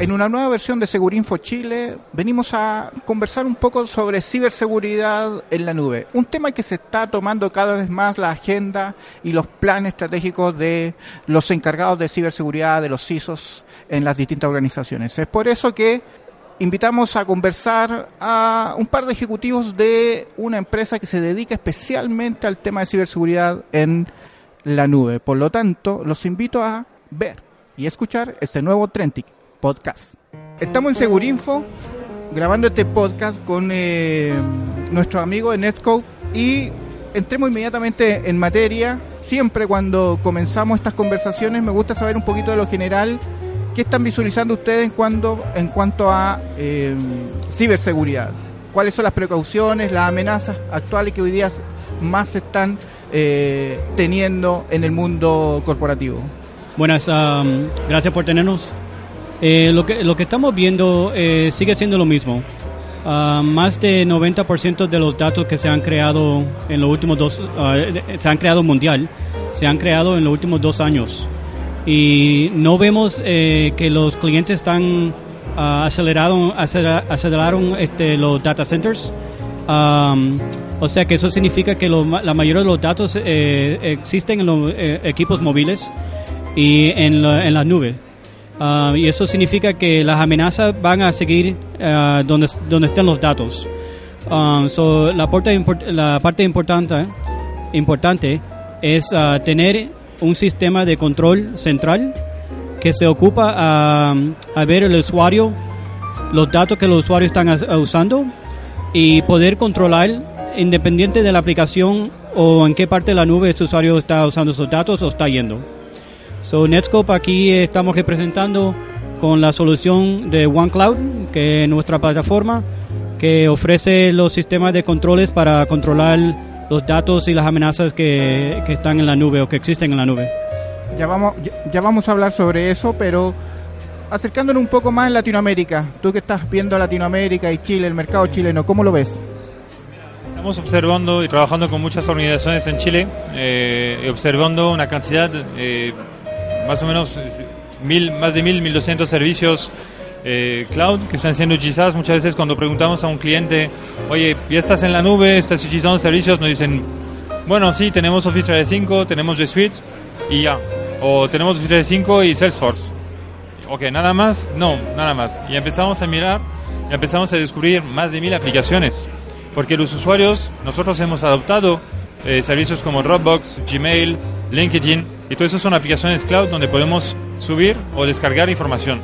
En una nueva versión de Segurinfo Chile venimos a conversar un poco sobre ciberseguridad en la nube, un tema que se está tomando cada vez más la agenda y los planes estratégicos de los encargados de ciberseguridad, de los CISOs en las distintas organizaciones. Es por eso que invitamos a conversar a un par de ejecutivos de una empresa que se dedica especialmente al tema de ciberseguridad en la nube. Por lo tanto, los invito a ver y escuchar este nuevo Trentic podcast. Estamos en Segurinfo grabando este podcast con eh, nuestro amigo de Netcode y entremos inmediatamente en materia. Siempre cuando comenzamos estas conversaciones me gusta saber un poquito de lo general. ¿Qué están visualizando ustedes en, cuando, en cuanto a eh, ciberseguridad? ¿Cuáles son las precauciones, las amenazas actuales que hoy día más se están eh, teniendo en el mundo corporativo? Buenas, um, gracias por tenernos. Eh, lo, que, lo que estamos viendo eh, sigue siendo lo mismo. Uh, más de 90% de los datos que se han creado en los últimos dos, uh, se han creado mundial, se han creado en los últimos dos años. Y no vemos eh, que los clientes están uh, aceleraron, este, los data centers. O sea que eso significa que la mayoría de los datos eh, existen en los eh, equipos móviles y en la, en la nube. Uh, y eso significa que las amenazas van a seguir uh, donde, donde estén los datos. Um, so la, parte importante, importante es uh, tener un sistema de control central que se ocupa a, ver el usuario, los datos que los usuarios están usando y poder controlar independiente de la aplicación o en qué parte de la nube este usuario está usando esos datos o está yendo. So, Netscope aquí estamos representando con la solución de OneCloud, que es nuestra plataforma, que ofrece los sistemas de controles para controlar los datos y las amenazas que, que están en la nube o que existen en la nube. Ya vamos, ya, ya vamos a hablar sobre eso, pero acercándonos un poco más en Latinoamérica, tú que estás viendo Latinoamérica y Chile, el mercado chileno, ¿cómo lo ves? Estamos observando y trabajando con muchas organizaciones en Chile, eh, observando una cantidad, eh, más o menos mil, más de mil, mil doscientos servicios eh, cloud que están siendo utilizados. Muchas veces cuando preguntamos a un cliente, oye, ¿ya estás en la nube? ¿Estás utilizando servicios? Nos dicen, bueno, sí, tenemos Office 365, tenemos G Suite y ya. O tenemos Office 365 y Salesforce. Ok, nada más, no, nada más. Y empezamos a mirar y empezamos a descubrir más de mil aplicaciones. Porque los usuarios, nosotros hemos adoptado eh, servicios como Dropbox, Gmail, LinkedIn, y todo eso son aplicaciones cloud donde podemos subir o descargar información.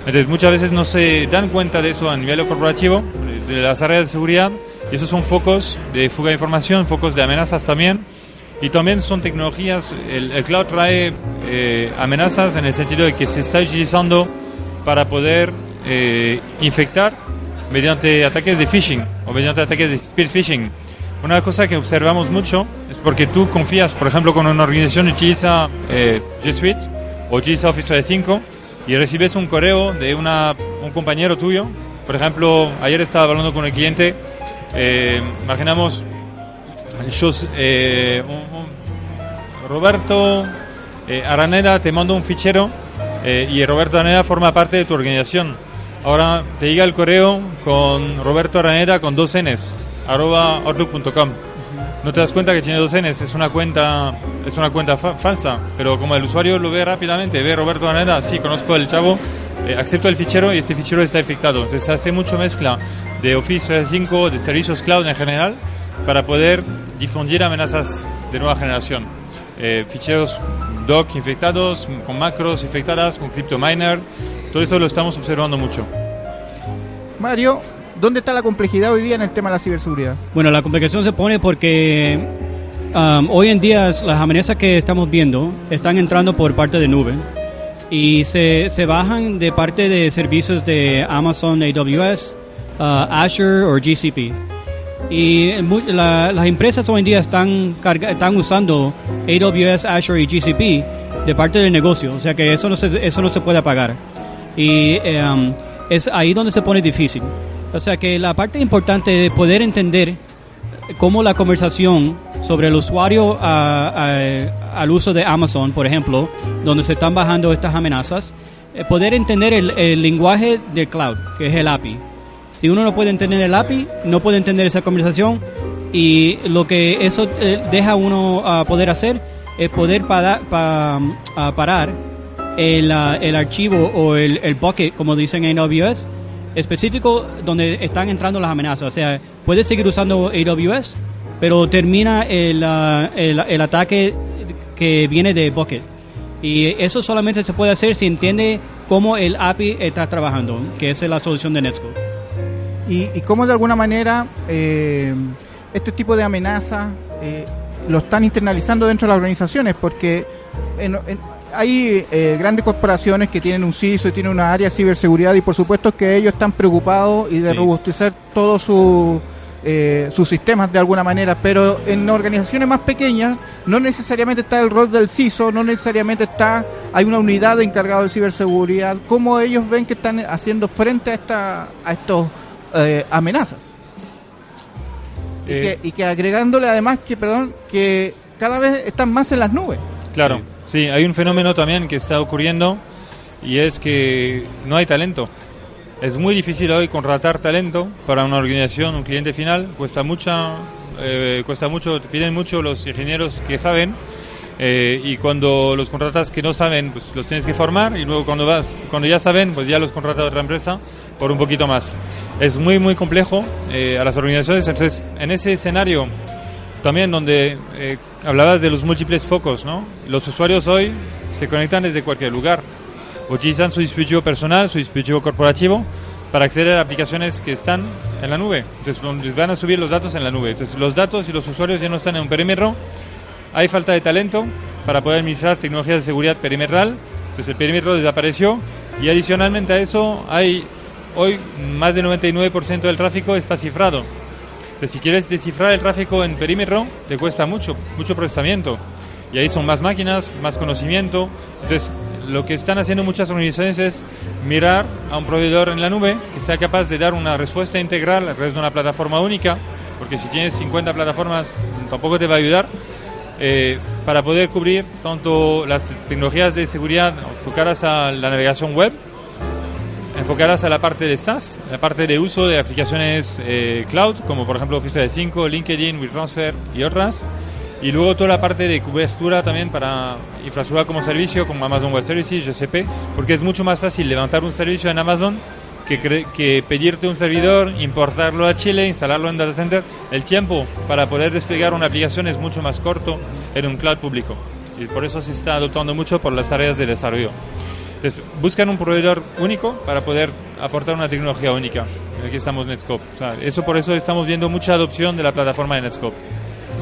Entonces muchas veces no se dan cuenta de eso a nivel corporativo, de las áreas de seguridad, y esos son focos de fuga de información, focos de amenazas también, y también son tecnologías, el, el cloud trae eh, amenazas en el sentido de que se está utilizando para poder eh, infectar mediante ataques de phishing o mediante ataques de spear phishing. Una cosa que observamos mucho es porque tú confías, por ejemplo, con una organización utiliza eh, G Suite o utiliza Office 365 y recibes un correo de una, un compañero tuyo. Por ejemplo, ayer estaba hablando con el cliente, eh, imaginamos, yo, eh, un, un Roberto eh, Araneda te manda un fichero eh, y Roberto Araneda forma parte de tu organización. Ahora te llega el correo con Roberto Araneda con dos Ns, arroba outlook.com. No te das cuenta que tiene dos Ns, es una cuenta, es una cuenta fa falsa, pero como el usuario lo ve rápidamente, ve Roberto Araneda, sí, conozco al chavo, eh, acepto el fichero y este fichero está infectado. Entonces hace mucho mezcla de Office 365, de servicios cloud en general, para poder difundir amenazas de nueva generación. Eh, ficheros doc infectados, con macros infectadas, con CryptoMiner, todo eso lo estamos observando mucho. Mario, ¿dónde está la complejidad hoy día en el tema de la ciberseguridad? Bueno, la complicación se pone porque um, hoy en día las amenazas que estamos viendo están entrando por parte de nube y se, se bajan de parte de servicios de Amazon AWS, uh, Azure o GCP. Y la, las empresas hoy en día están, carga, están usando AWS, Azure y GCP de parte del negocio, o sea que eso no se, eso no se puede apagar. Y um, es ahí donde se pone difícil. O sea que la parte importante es poder entender cómo la conversación sobre el usuario a, a, al uso de Amazon, por ejemplo, donde se están bajando estas amenazas, eh, poder entender el, el lenguaje del cloud, que es el API. Si uno no puede entender el API, no puede entender esa conversación y lo que eso eh, deja uno a poder hacer es poder para- parar el, el archivo o el, el bucket, como dicen en AWS, específico donde están entrando las amenazas. O sea, puedes seguir usando AWS, pero termina el, ah, el, el ataque que viene de bucket. Y eso solamente se puede hacer si entiende cómo el API está trabajando, que esa es la solución de Netscope. y, y cómo de alguna manera eh, este tipo de amenazas eh, lo están internalizando dentro de las organizaciones, porque en- en- hay eh, grandes corporaciones que tienen un CISO y tienen una área de ciberseguridad y por supuesto que ellos están preocupados y de Sí. robustecer todos su, eh, sus sistemas de alguna manera, pero en organizaciones más pequeñas no necesariamente está el rol del CISO, no necesariamente está, hay una unidad encargada de ciberseguridad, ¿cómo ellos ven que están haciendo frente a, esta, a estos eh, amenazas? Y, Eh, que, y que agregándole además que, perdón, que cada vez están más en las nubes. Claro, sí, hay un fenómeno también que está ocurriendo y es que no hay talento. Es muy difícil hoy contratar talento para una organización, un cliente final. Cuesta mucha, eh, cuesta mucho, piden mucho los ingenieros que saben eh, y cuando los contratas que no saben, pues los tienes que formar y luego cuando vas, cuando ya saben, pues ya los contrata otra empresa por un poquito más. Es muy muy complejo eh, a las organizaciones. Entonces, en ese escenario también donde eh, hablabas de los múltiples focos, ¿no? Los usuarios hoy se conectan desde cualquier lugar. Utilizan su dispositivo personal, su dispositivo corporativo para acceder a aplicaciones que están en la nube. Entonces van a subir los datos en la nube. Entonces los datos y los usuarios ya no están en un perímetro. Hay falta de talento para poder administrar tecnologías de seguridad perimetral. Entonces el perímetro desapareció y adicionalmente a eso hay hoy más del 99% del tráfico está cifrado. Entonces, si quieres descifrar el tráfico en perímetro, te cuesta mucho, mucho procesamiento. Y ahí son más máquinas, más conocimiento. Entonces, lo que están haciendo muchas organizaciones es mirar a un proveedor en la nube que sea capaz de dar una respuesta integral a través de una plataforma única, porque si tienes 50 plataformas tampoco te va a ayudar, eh, para poder cubrir tanto las tecnologías de seguridad enfocadas a la navegación web, enfocadas a la parte de SaaS, la parte de uso de aplicaciones eh, cloud, como por ejemplo Office 365, LinkedIn, WeTransfer y otras. Y luego toda la parte de cobertura también para infraestructura como servicio, como Amazon Web Services, GCP, porque es mucho más fácil levantar un servicio en Amazon que, que pedirte un servidor, importarlo a Chile, instalarlo en data center. El tiempo para poder desplegar una aplicación es mucho más corto en un cloud público. Y por eso se está adoptando mucho por las áreas de desarrollo. Entonces, buscan un proveedor único para poder aportar una tecnología única. Aquí estamos Netscope. O sea, eso por eso estamos viendo mucha adopción de la plataforma de Netscope.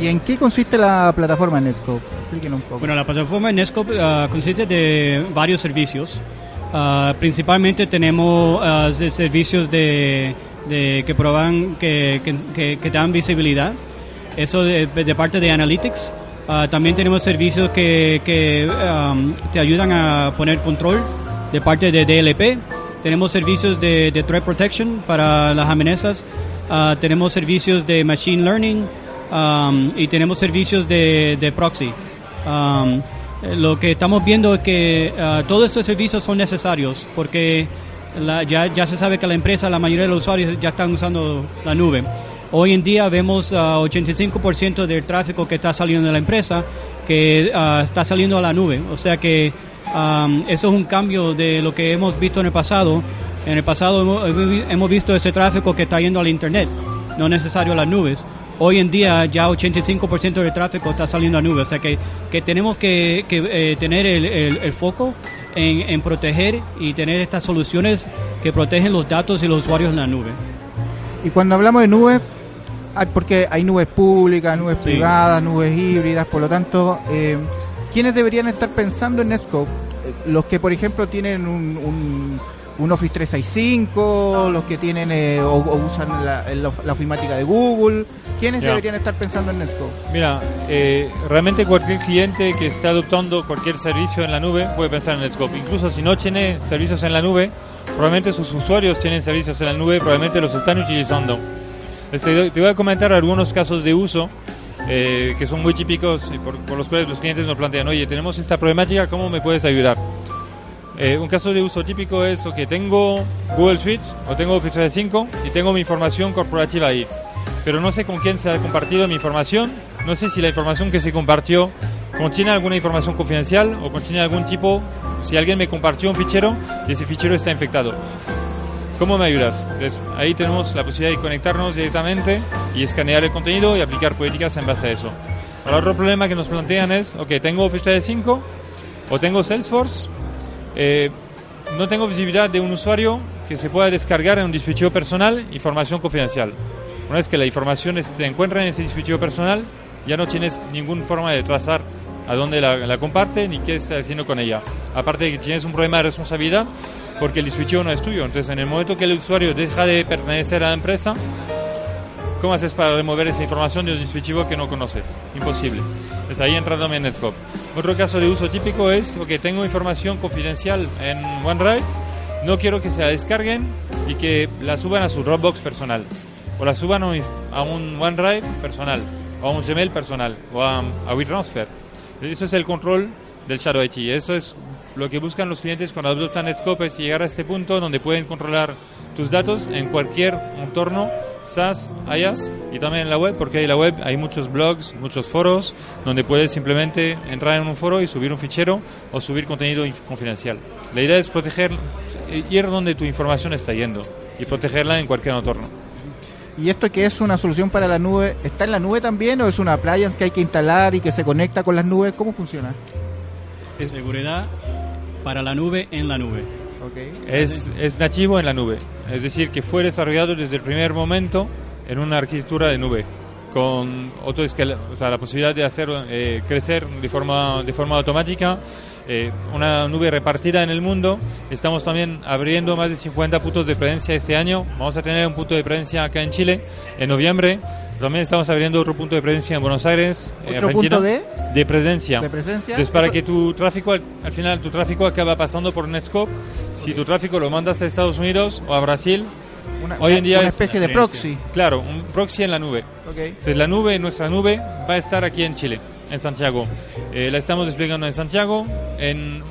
¿Y en qué consiste la plataforma Netscope? Explíquenos un poco. Bueno, la plataforma Netscope ah, consiste de varios servicios. Ah, principalmente tenemos de servicios de, de que proban que, que, que- que dan visibilidad. Eso de, de parte de Analytics. Ah, también tenemos servicios que, que am, te ayudan a poner control de parte de DLP. Tenemos servicios de, threat protection para las amenazas. Ah, tenemos servicios de machine learning um, y tenemos servicios de, proxy. Um, lo que estamos viendo es que ah, todos estos servicios son necesarios porque ya, ya se sabe que la empresa, la mayoría de los usuarios ya están usando la nube. Hoy en día vemos ah, 85% del tráfico que está saliendo de la empresa que ah, está saliendo a la nube. O sea que um, eso es un cambio de lo que hemos visto en el pasado. En el pasado hemos, hemos visto ese tráfico que está yendo al Internet, no necesario a las nubes. Hoy en día ya 85% del tráfico está saliendo a nube, o sea que, que tenemos que, que, eh, tener el, el- el foco en, en proteger y tener estas soluciones que protegen los datos y los usuarios en la nube. Y cuando hablamos de nubes, hay, porque hay nubes públicas, nubes Sí. privadas, nubes híbridas, por lo tanto, eh, ¿quiénes deberían estar pensando en Netscope? Eh, Los que, por ejemplo, tienen un, un, un Office 365, los que tienen eh, o, o usan la, la, la ofimática de Google, ¿quiénes deberían estar pensando en Netscope? Mira, eh, realmente cualquier cliente que esté adoptando cualquier servicio en la nube puede pensar en Netscope. Incluso si no tiene servicios en la nube, probablemente sus usuarios tienen servicios en la nube, probablemente los están utilizando. Este, te voy a comentar algunos casos de uso eh, que son muy típicos y por, por los cuales los clientes nos plantean, oye, tenemos esta problemática, ¿cómo me puedes ayudar? Eh, un caso de uso típico es que tengo Google Suite o tengo Office 365 y tengo mi información corporativa ahí. Pero no sé con quién se ha compartido mi información, no sé si la información que se compartió contiene alguna información confidencial o contiene algún tipo, si alguien me compartió un fichero y ese fichero está infectado. ¿Cómo me ayudas? ahí tenemos la posibilidad de conectarnos directamente y escanear el contenido y aplicar políticas en base a eso. El otro problema que nos plantean es, ok, tengo Office 365 o tengo Salesforce, eh, no tengo visibilidad de un usuario que se pueda descargar en un dispositivo personal información confidencial. Una vez que la información se encuentra en ese dispositivo personal, ya no tienes ninguna forma de trazar a dónde la, la, comparte ni qué está haciendo con ella. Aparte de que tienes un problema de responsabilidad porque el dispositivo no es tuyo. Entonces, en el momento que el usuario deja de pertenecer a la empresa, ¿cómo haces para remover esa información de un dispositivo que no conoces? Imposible. Es ahí entra también Netscope. Otro caso de uso típico es, ok, tengo información confidencial en OneDrive, no quiero que se la descarguen y que la suban a su Dropbox personal o la suban a un OneDrive personal o a un Gmail personal o a, a WeTransfer eso es el control del Shadow IT. Eso es lo que buscan los clientes cuando adoptan Netscope, es llegar a este punto donde pueden controlar tus datos en cualquier entorno SaaS, IaaS y también en la web, porque en la web hay muchos blogs, muchos foros, donde puedes simplemente entrar en un foro y subir un fichero o subir contenido confidencial. La idea es proteger, ir donde tu información está yendo y protegerla en cualquier entorno. ¿Y esto que es una solución para la nube, está en la nube también o es una playa que hay que instalar y que se conecta con las nubes? ¿Cómo funciona? Seguridad para la nube en la nube. Es, es nativo en la nube, es decir, que fue desarrollado desde el primer momento en una arquitectura de nube con auto o sea, la posibilidad de hacer eh, crecer de forma, de forma automática eh, una nube repartida en el mundo. Estamos también abriendo más de 50 puntos de presencia este año. Vamos a tener un punto de presencia acá en Chile en noviembre. También estamos abriendo otro punto de presencia en Buenos Aires. ¿Otro punto de? De presencia. De presencia. Entonces, para que tu tráfico, al, al, final, tu tráfico acaba pasando por Netscope. Si tu tráfico lo mandas a Estados Unidos o a Brasil, una, Hoy en día una especie de proxy. Claro, un proxy en la nube. Entonces la nube, nuestra nube, va a estar aquí en Chile, en Santiago. Eh, la estamos desplegando en Santiago, en,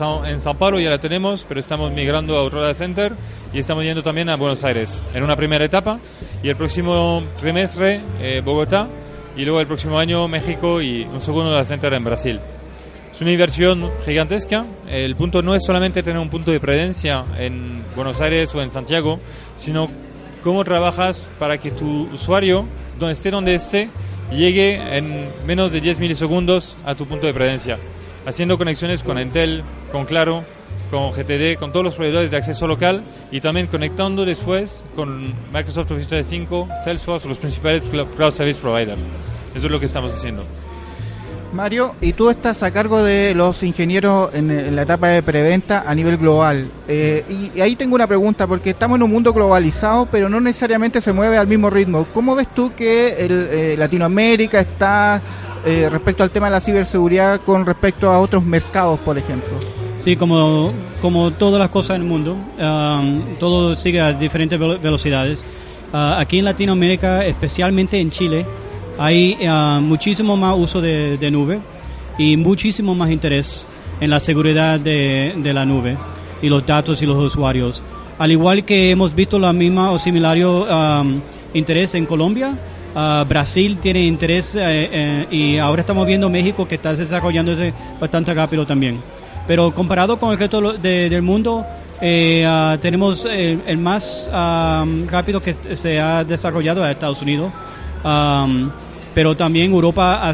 en Sao Paulo ya la tenemos, pero estamos migrando a Aurora Center y estamos yendo también a Buenos Aires en una primera etapa. Y el próximo trimestre, eh, Bogotá, y luego el próximo año México y un segundo data center en Brasil. Es una inversión gigantesca. El punto no es solamente tener un punto de presencia en Buenos Aires o en Santiago, sino cómo trabajas para que tu usuario, donde esté donde esté, llegue en menos de 10 milisegundos a tu punto de presencia, haciendo conexiones con Intel, con Claro, con GTD, con todos los proveedores de acceso local y también conectando después con Microsoft Office 365, Salesforce, los principales cloud service providers. Eso es lo que estamos haciendo. Mario, y tú estás a cargo de los ingenieros en, la etapa de preventa a nivel global. Eh, y, ahí tengo una pregunta, porque estamos en un mundo globalizado, pero no necesariamente se mueve al mismo ritmo. ¿Cómo ves tú que el, eh, Latinoamérica está eh, respecto al tema de la ciberseguridad con respecto a otros mercados, por ejemplo? Sí, como, como todas las cosas en el mundo, um, todo sigue a diferentes velocidades. Uh, aquí en Latinoamérica, especialmente en Chile, hay uh, muchísimo más uso de, nube y muchísimo más interés en la seguridad de, la nube y los datos y los usuarios. Al igual que hemos visto la misma o similar um, interés en Colombia, uh, Brasil tiene interés eh, eh, y ahora estamos viendo México que está desarrollándose bastante rápido también. Pero comparado con el resto del mundo, eh, uh, tenemos el más um, rápido que se ha desarrollado a Estados Unidos. Um, pero también Europa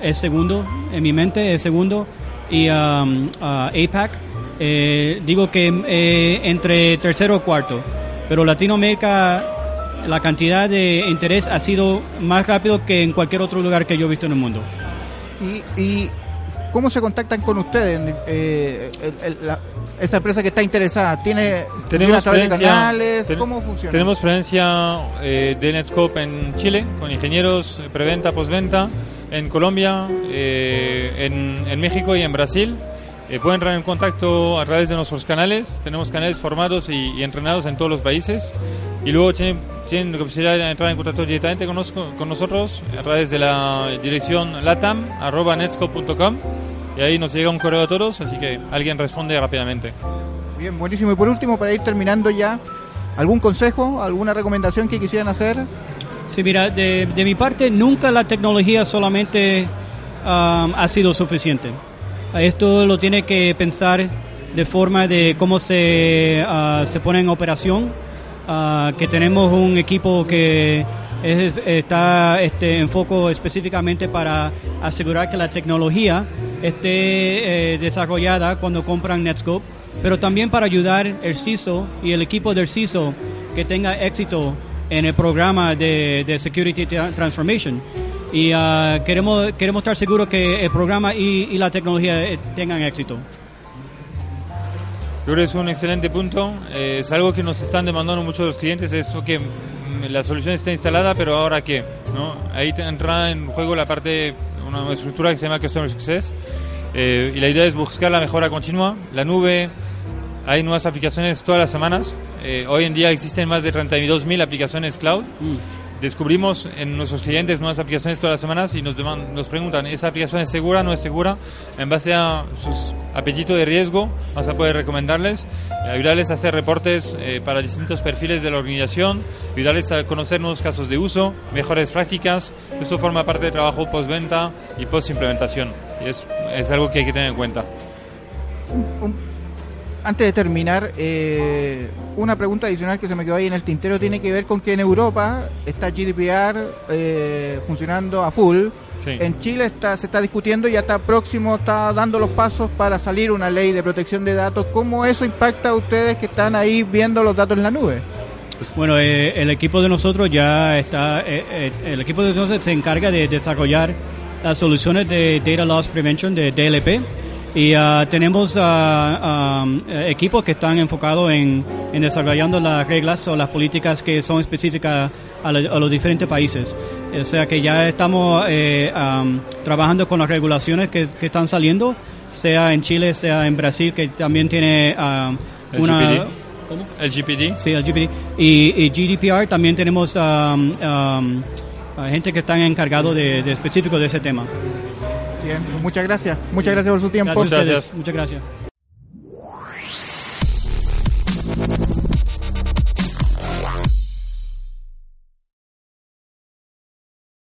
es segundo, en mi mente es segundo, y um, APAC, eh, digo que eh, entre tercero o cuarto, pero Latinoamérica la cantidad de interés ha sido más rápido que en cualquier otro lugar que yo he visto en el mundo. ¿Y, y cómo se contactan con ustedes? Eh, esa empresa que está interesada, ¿tiene tenemos de canales? ¿Cómo funciona? Tenemos presencia eh, de Netscope en Chile, con ingenieros, eh, preventa, postventa, en Colombia, eh, en, México y en Brasil. Pueden entrar en contacto a través de nuestros canales. Tenemos canales formados y, entrenados en todos los países. Y luego tienen, tienen la posibilidad de entrar en contacto directamente con, con nosotros a través de la dirección latam.netscope.com y ahí nos llega un correo a todos, así que alguien responde rápidamente. Bien, buenísimo. Y por último, para ir terminando ya, ¿algún consejo, alguna recomendación que quisieran hacer? Sí, mira, de, de mi parte, nunca la tecnología solamente um, ha sido suficiente. Esto lo tiene que pensar de forma de cómo se, uh, se pone en operación, uh, que tenemos un equipo que es, está este, en foco específicamente para asegurar que la tecnología esté eh, desarrollada cuando compran Netscope, pero también para ayudar el CISO y el equipo del CISO que tenga éxito en el programa de, de Security Transformation. Y uh, queremos, queremos estar seguros que el programa y, y la tecnología eh, tengan éxito. Yo creo que es un excelente punto. Eh, es algo que nos están demandando muchos los clientes. Es que la solución está instalada, pero ahora qué, ¿no? Ahí entra en juego la parte, una estructura que se llama Customer Success. Eh, y la idea es buscar la mejora continua. La nube, hay nuevas aplicaciones todas las semanas. Eh, hoy en día existen más de 32.000 aplicaciones cloud. Mm. Descubrimos en nuestros clientes nuevas aplicaciones todas las semanas y nos, deman, nos preguntan, ¿esa aplicación es segura no es segura? En base a sus apetitos de riesgo, vas a poder recomendarles, ayudarles a hacer reportes eh, para distintos perfiles de la organización, ayudarles a conocer nuevos casos de uso, mejores prácticas. Eso forma parte del trabajo postventa y post-implementación. Y es, es algo que hay que tener en cuenta. Un, un antes de terminar, eh, una pregunta adicional que se me quedó ahí en el tintero tiene que ver con que en Europa está GDPR eh, funcionando a full. Sí. En Chile está, se está discutiendo y ya está próximo, está dando los pasos para salir una ley de protección de datos. ¿Cómo eso impacta a ustedes que están ahí viendo los datos en la nube? Bueno, eh, el equipo de nosotros ya está, eh, el equipo de nosotros se encarga de desarrollar las soluciones de Data Loss Prevention de DLP y uh, tenemos uh, um, equipos que están enfocados en, en, desarrollando las reglas o las políticas que son específicas a, lo, a los diferentes países. O sea que ya estamos eh, um, trabajando con las regulaciones que, que, están saliendo, sea en Chile, sea en Brasil, que también tiene um, una... ¿Cómo? El GPD. Sí, el GPD. Y, y GDPR también tenemos gente que están encargados de, de específico de ese tema. Bien, muchas gracias. Muchas gracias por su tiempo. Gracias. Muchas gracias.